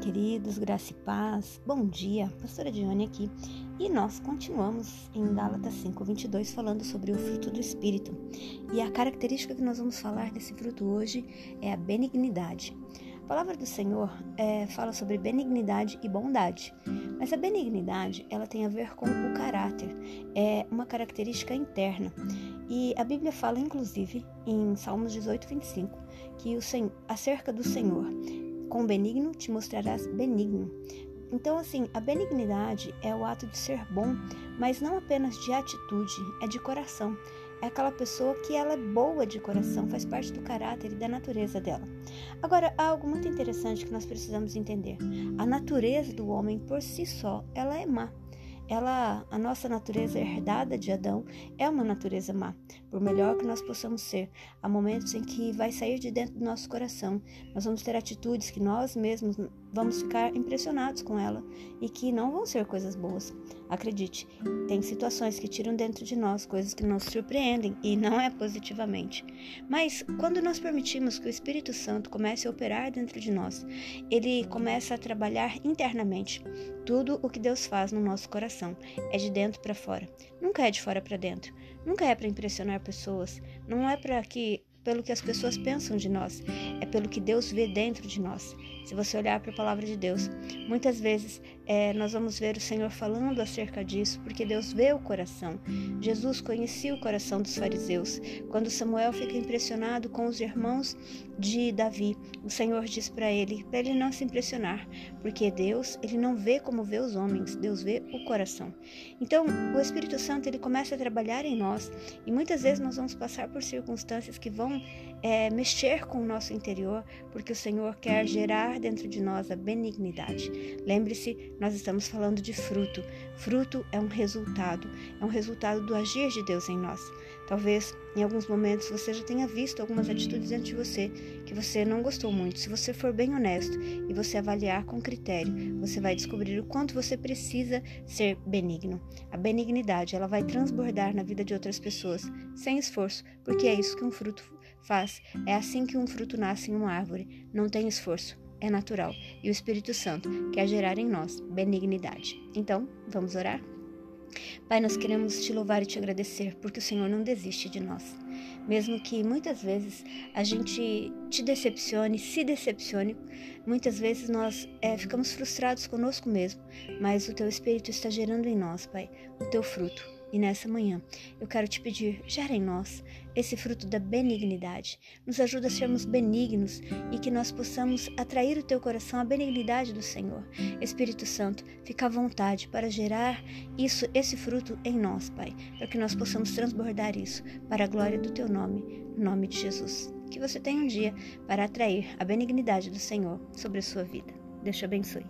queridos, graça e paz. Bom dia, pastora Dione aqui. E nós continuamos em Gálatas 5:22 falando sobre o fruto do espírito. E a característica que nós vamos falar desse fruto hoje é a benignidade. A palavra do Senhor é, fala sobre benignidade e bondade, mas a benignidade ela tem a ver com o caráter, é uma característica interna. E a Bíblia fala, inclusive, em Salmos 18, 25, que o Senhor, acerca do Senhor, com benigno te mostrarás benigno. Então, assim, a benignidade é o ato de ser bom, mas não apenas de atitude, é de coração. É aquela pessoa que ela é boa de coração, faz parte do caráter e da natureza dela. Agora, há algo muito interessante que nós precisamos entender. A natureza do homem por si só, ela é má ela, a nossa natureza herdada de Adão é uma natureza má. Por melhor que nós possamos ser, há momentos em que vai sair de dentro do nosso coração. Nós vamos ter atitudes que nós mesmos vamos ficar impressionados com ela e que não vão ser coisas boas. Acredite, tem situações que tiram dentro de nós coisas que nos surpreendem e não é positivamente. Mas quando nós permitimos que o Espírito Santo comece a operar dentro de nós, ele começa a trabalhar internamente. Tudo o que Deus faz no nosso coração. É de dentro para fora, nunca é de fora para dentro. Nunca é para impressionar pessoas, não é para que pelo que as pessoas pensam de nós, é pelo que Deus vê dentro de nós. Se você olhar para a palavra de Deus, muitas vezes é, nós vamos ver o Senhor falando acerca disso, porque Deus vê o coração. Jesus conhecia o coração dos fariseus. Quando Samuel fica impressionado com os irmãos de Davi, o Senhor diz para ele, para ele não se impressionar, porque Deus, ele não vê como vê os homens, Deus vê o coração. Então, o Espírito Santo, ele começa a trabalhar em nós, e muitas vezes nós vamos passar por circunstâncias que vão é, mexer com o nosso interior, porque o Senhor quer gerar dentro de nós a benignidade. Lembre-se, nós estamos falando de fruto. Fruto é um resultado, é um resultado do agir de Deus em nós. Talvez em alguns momentos você já tenha visto algumas atitudes dentro de você que você não gostou muito. Se você for bem honesto e você avaliar com critério, você vai descobrir o quanto você precisa ser benigno. A benignidade, ela vai transbordar na vida de outras pessoas sem esforço, porque é isso que um fruto faz. É assim que um fruto nasce em uma árvore, não tem esforço, é natural. E o Espírito Santo quer gerar em nós benignidade. Então, vamos orar? Pai, nós queremos te louvar e te agradecer porque o Senhor não desiste de nós. Mesmo que muitas vezes a gente te decepcione, se decepcione, muitas vezes nós é, ficamos frustrados conosco mesmo, mas o teu Espírito está gerando em nós, Pai, o teu fruto e nessa manhã eu quero te pedir, gera em nós esse fruto da benignidade. Nos ajuda a sermos benignos e que nós possamos atrair o teu coração à benignidade do Senhor. Espírito Santo, fica à vontade para gerar isso, esse fruto em nós, Pai, para que nós possamos transbordar isso para a glória do teu nome, no nome de Jesus. Que você tenha um dia para atrair a benignidade do Senhor sobre a sua vida. Deus te abençoe.